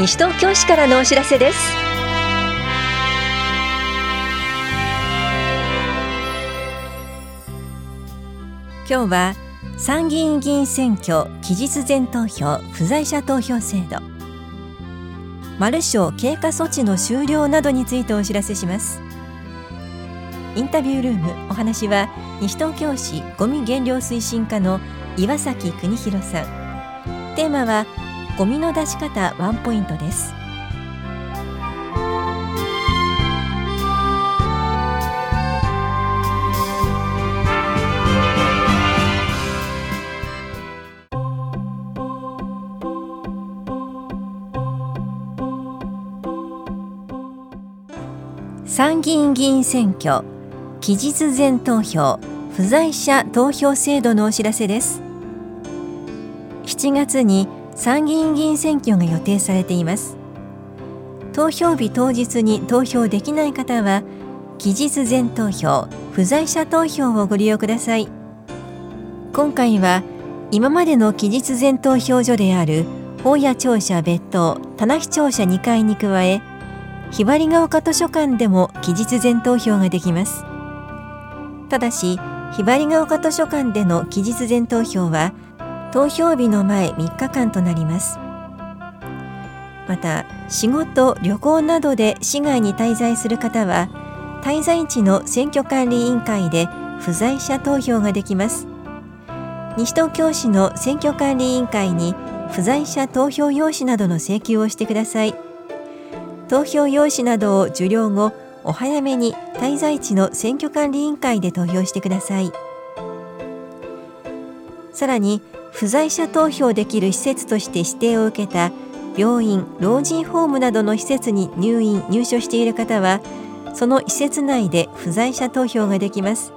西東京市からのお知らせです。今日は参議院議員選挙期日前投票不在者投票制度。マル賞経過措置の終了などについてお知らせします。インタビュールームお話は西東京市ごみ減量推進課の岩崎邦弘さん。テーマはゴミの出し方ワンポイントです。参議院議員選挙期日前投票不在者投票制度のお知らせです。7月に参議院議員選挙が予定されています。投票日当日に投票できない方は期日前投票不在者投票をご利用ください。今回は今までの期日前投票所である法屋庁舎別当棚視庁舎2階に加えひばりが丘図書館でも期日前投票ができます。ただしひばりが丘図書館での期日前投票は投票日の前3日間となります。また仕事旅行などで市外に滞在する方は滞在地の選挙管理委員会で不在者投票ができます。西東京市の選挙管理委員会に不在者投票用紙などの請求をしてください。投票用紙などを受領後お早めに滞在地の選挙管理委員会で投票してください。さらに不在者投票できる施設として指定を受けた病院老人ホームなどの施設に入院入所している方はその施設内で不在者投票ができます。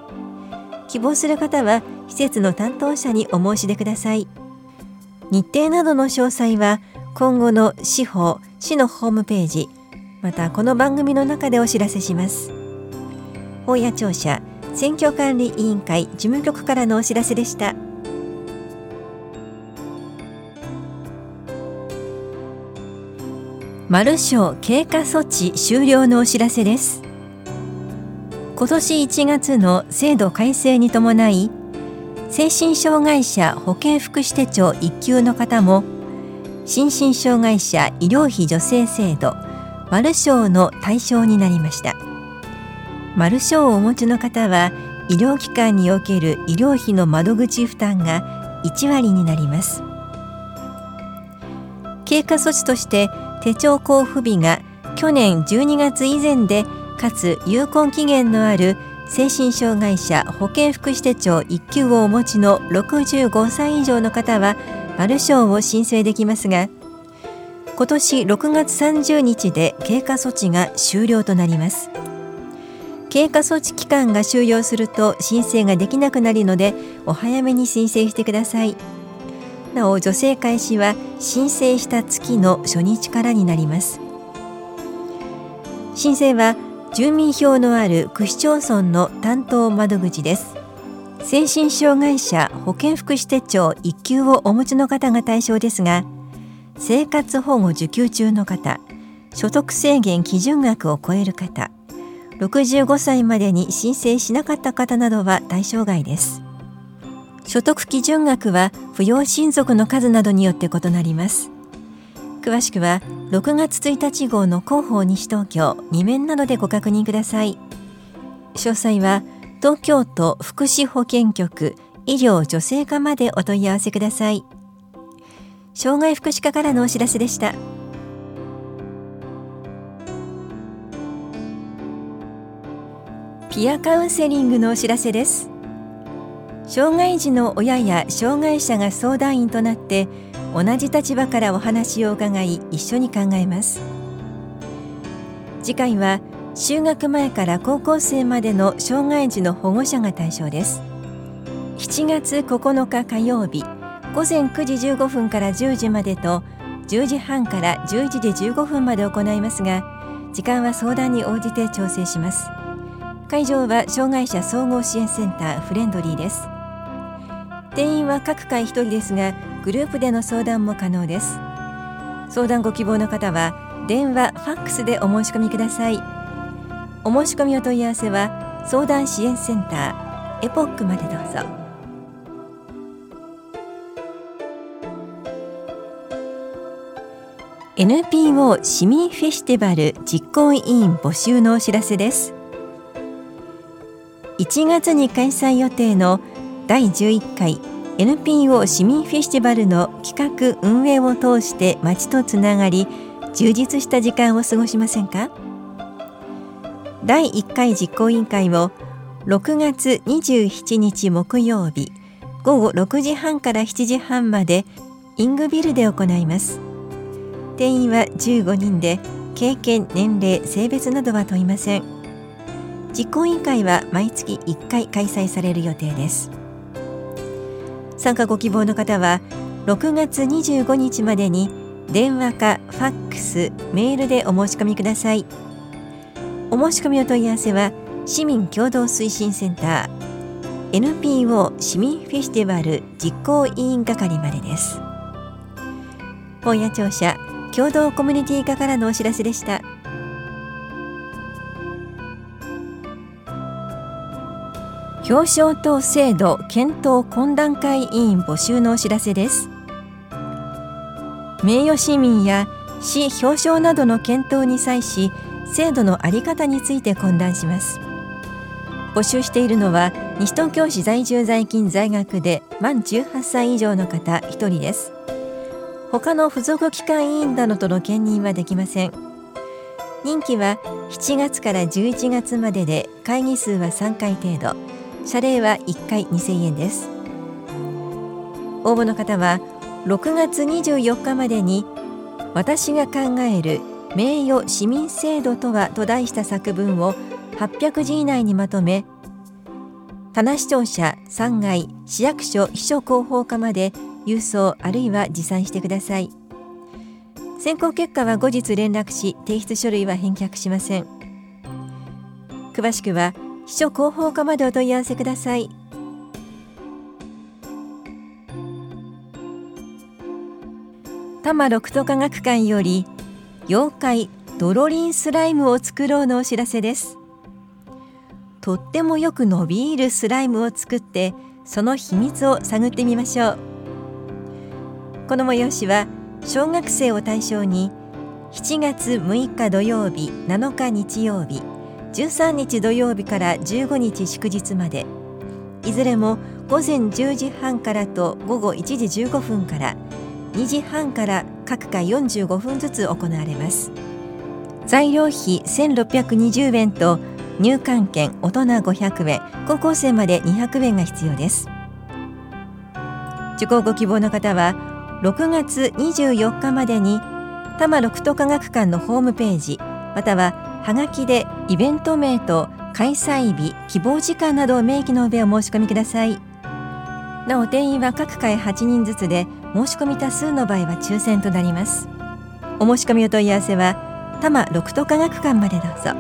希望する方は施設の担当者にお申し出ください。日程などの詳細は今後の司法市のホームページまたこの番組の中でお知らせします。法屋庁舎選挙管理委員会事務局からのお知らせでした。マル賞経過措置終了のお知らせです。今年1月の制度改正に伴い精神障害者保健福祉手帳1級の方も心身障害者医療費助成制度マル賞の対象になりました。マル賞をお持ちの方は医療機関における医療費の窓口負担が1割になります。経過措置として手帳交付日が去年12月以前でかつ有効期限のある精神障害者保健福祉手帳1級をお持ちの65歳以上の方はマル賞を申請できますが今年6月30日で経過措置が終了となります。経過措置期間が終了すると申請ができなくなるのでお早めに申請してください。なお助成開始は申請した月の初日からになります。申請は住民票のある区市町村の担当窓口です。精神障害者保健福祉手帳1級をお持ちの方が対象ですが生活保護受給中の方所得制限基準額を超える方65歳までに申請しなかった方などは対象外です。所得基準額は扶養親族の数などによって異なります。詳しくは6月1日号の広報西東京2面などでご確認ください。詳細は東京都福祉保健局医療助成課までお問い合わせください。障害福祉課からのお知らせでした。ピアカウンセリングのお知らせです。障害児の親や障害者が相談員となって同じ立場からお話を伺い一緒に考えます。次回は就学前から高校生までの障害児の保護者が対象です。7月9日火曜日午前9時15分から10時までと10時半から11時15分まで行いますが時間は相談に応じて調整します。会場は障害者総合支援センターフレンドリーです。定員は各回1人ですがグループでの相談も可能です。相談ご希望の方は電話ファックスでお申し込みください。お申し込みお問い合わせは相談支援センターエポックまでどうぞ。NPO 市民フェスティバル実行委員募集のお知らせです。1月に開催予定の第11回 NPO 市民フェスティバルの企画運営を通して町とつながり充実した時間を過ごしませんか？第1回実行委員会を6月27日木曜日午後6時半から7時半までイングビルで行います。定員は15人で経験年齢性別などは問いません。実行委員会は毎月1回開催される予定です。参加ご希望の方は6月25日までに電話かファックスメールでお申し込みください。お申し込みお問い合わせは市民共同推進センター NPO 市民フェスティバル実行委員係までです。本屋庁舎共同コミュニティ課からのお知らせでした。表彰等制度検討懇談会委員募集のお知らせです。名誉市民や市表彰などの検討に際し制度の在り方について懇談します。募集しているのは西東京市在住在勤在学で満18歳以上の方1人です。他の付属機関委員などとの兼任はできません。任期は7月から11月までで会議数は3回程度。謝礼は1回2000円です。応募の方は6月24日までに私が考える名誉市民制度とはと題した作文を800字以内にまとめ棚視聴者3階市役所秘書広報課まで郵送あるいは持参してください。選考結果は後日連絡し提出書類は返却しません。詳しくは秘書広報課までお問い合わせください。多摩六都科学館より妖怪ドロリンスライムを作ろうのお知らせです。とってもよく伸びるスライムを作ってその秘密を探ってみましょう。この催しは小学生を対象に7月6日土曜日7日日曜日13日土曜日から15日祝日まで。いずれも午前10時半からと午後1時15分から2時半から各回45分ずつ行われます。材料費1620円と入館券大人500円高校生まで200円が必要です。受講ご希望の方は6月24日までに多摩六都科学館のホームページまたははがきでイベント名と開催日希望時間などを明記の上お申し込みください。なお定員は各回8人ずつで申し込み多数の場合は抽選となります。お申し込みお問い合わせは多摩六都科学館までどうぞ。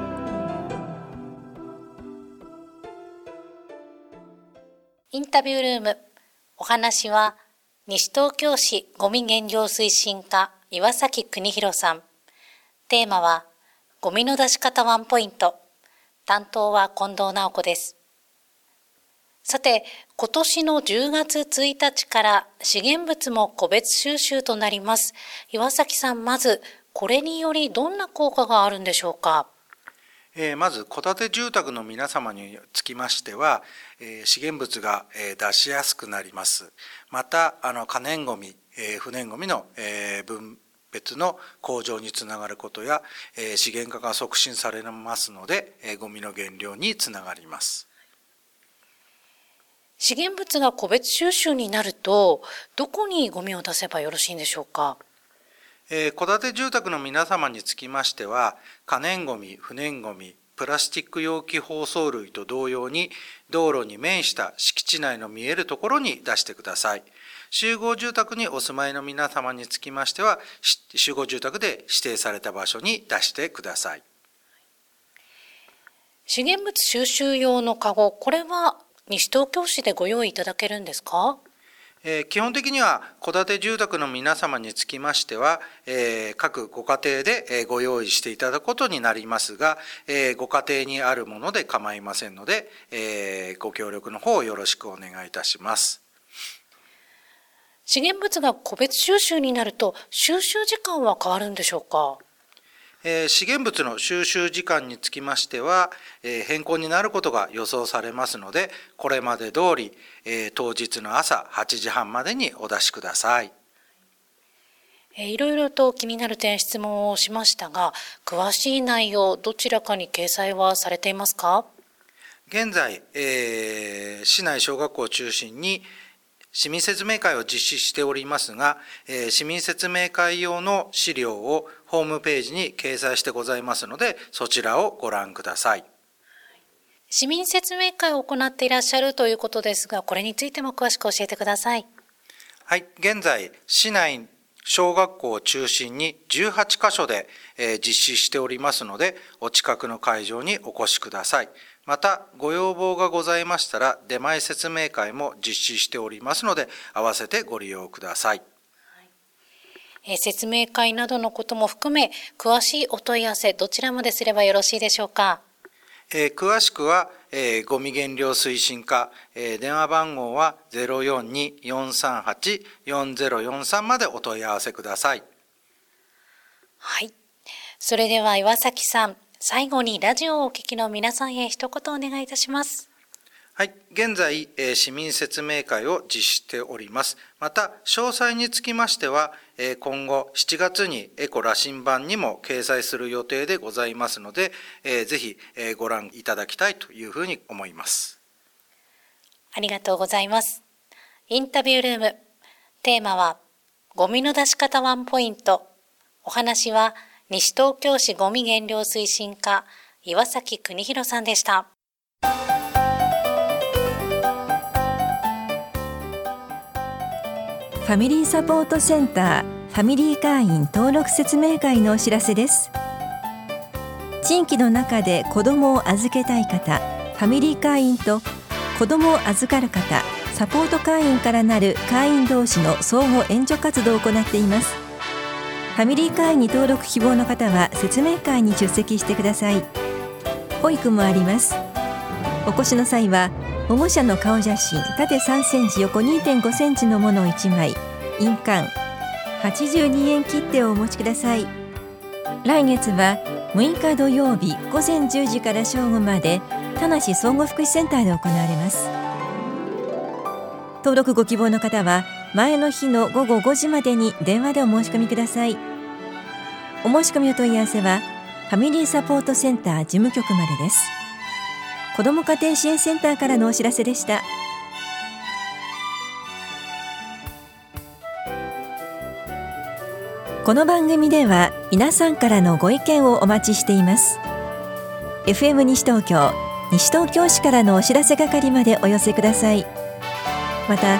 インタビュールーム。お話は西東京市ごみ減量推進課岩崎邦弘さん。テーマはゴミの出し方ワンポイント。担当は近藤直子です。さて、今年の10月1日から資源物も個別収集となります。岩崎さん、まず、これによりどんな効果があるんでしょうか？えー、まず戸建て住宅の皆様につきましては、えー、資源物が、えー、出しやすくなります。またあの可燃ごみ、えー、不燃ごみの、えー、分別の向上につながることや、え資源化が促進されますので、えゴミの減量につながります。資源物が個別収集になると、どこにゴミを出せばよろしいんでしょうか？え戸建て住宅の皆様につきましては、可燃ごみ、不燃ごみ、プラスチック容器包装類と同様に道路に面した敷地内の見えるところに出してください。集合住宅にお住まいの皆様につきましては、集合住宅で指定された場所に出してください。資源物収集用のカゴ、これは西東京市でご用意いただけるんですか？え基本的には戸建て住宅の皆様につきましては、え各ご家庭でご用意していただくことになりますが、えご家庭にあるもので構いませんので、えご協力の方よろしくお願いいたします。資源物が個別収集になると収集時間は変わるんでしょうか？え資源物の収集時間につきましては、え変更になることが予想されますのでこれまで通り、え当日の朝8時半までにお出しください。えいろいろと気になる点質問をしましたが詳しい内容どちらかに掲載はされていますか？現在、えー、市内小学校を中心に市民説明会を実施しておりますが、え市民説明会用の資料をホームページに掲載してございますので、そちらをご覧ください。市民説明会を行っていらっしゃるということですが、これについても詳しく教えてください。はい、現在、市内小学校を中心に18カ所で実施しておりますので、お近くの会場にお越しください。またご要望がございましたら出前説明会も実施しておりますので合わせてご利用ください、え説明会などのことも含め詳しいお問い合わせどちらまですればよろしいでしょうか、えー、詳しくは、えー、ゴミ減量推進課、えー、電話番号は042-438-4043までお問い合わせください。はい。それでは岩崎さん最後にラジオをお聞きの皆さんへ一言お願いいたします。はい、現在、えー、市民説明会を実施しております。また、詳細につきましては、えー、今後7月にエコ羅針盤にも掲載する予定でございますので、えー、ぜひ、えー、ご覧いただきたいというふうに思います。ありがとうございます。インタビュールーム。テーマは、ゴミの出し方ワンポイント。お話は、西東京市ごみ減量推進課岩崎邦弘さんでした。ファミリーサポートセンターファミリー会員登録説明会のお知らせです地域の中で子どもを預けたい方ファミリー会員と子どもを預かる方サポート会員からなる会員同士の相互援助活動を行っていますファミリー会員に登録希望の方は説明会に出席してください。保育もあります。お越しの際は保護者の顔写真縦3センチ横2.5センチのものを1枚印鑑82円切手をお持ちください。来月は6日土曜日午前10時から正午まで田無総合福祉センターで行われます。登録ご希望の方は前の日の午後5時までに電話でお申し込みください。お申し込みお問い合わせはファミリーサポートセンター事務局までです。子ども家庭支援センターからのお知らせでした。この番組では皆さんからのご意見をお待ちしています。FM 西東京西東京市からのお知らせ係までお寄せください。また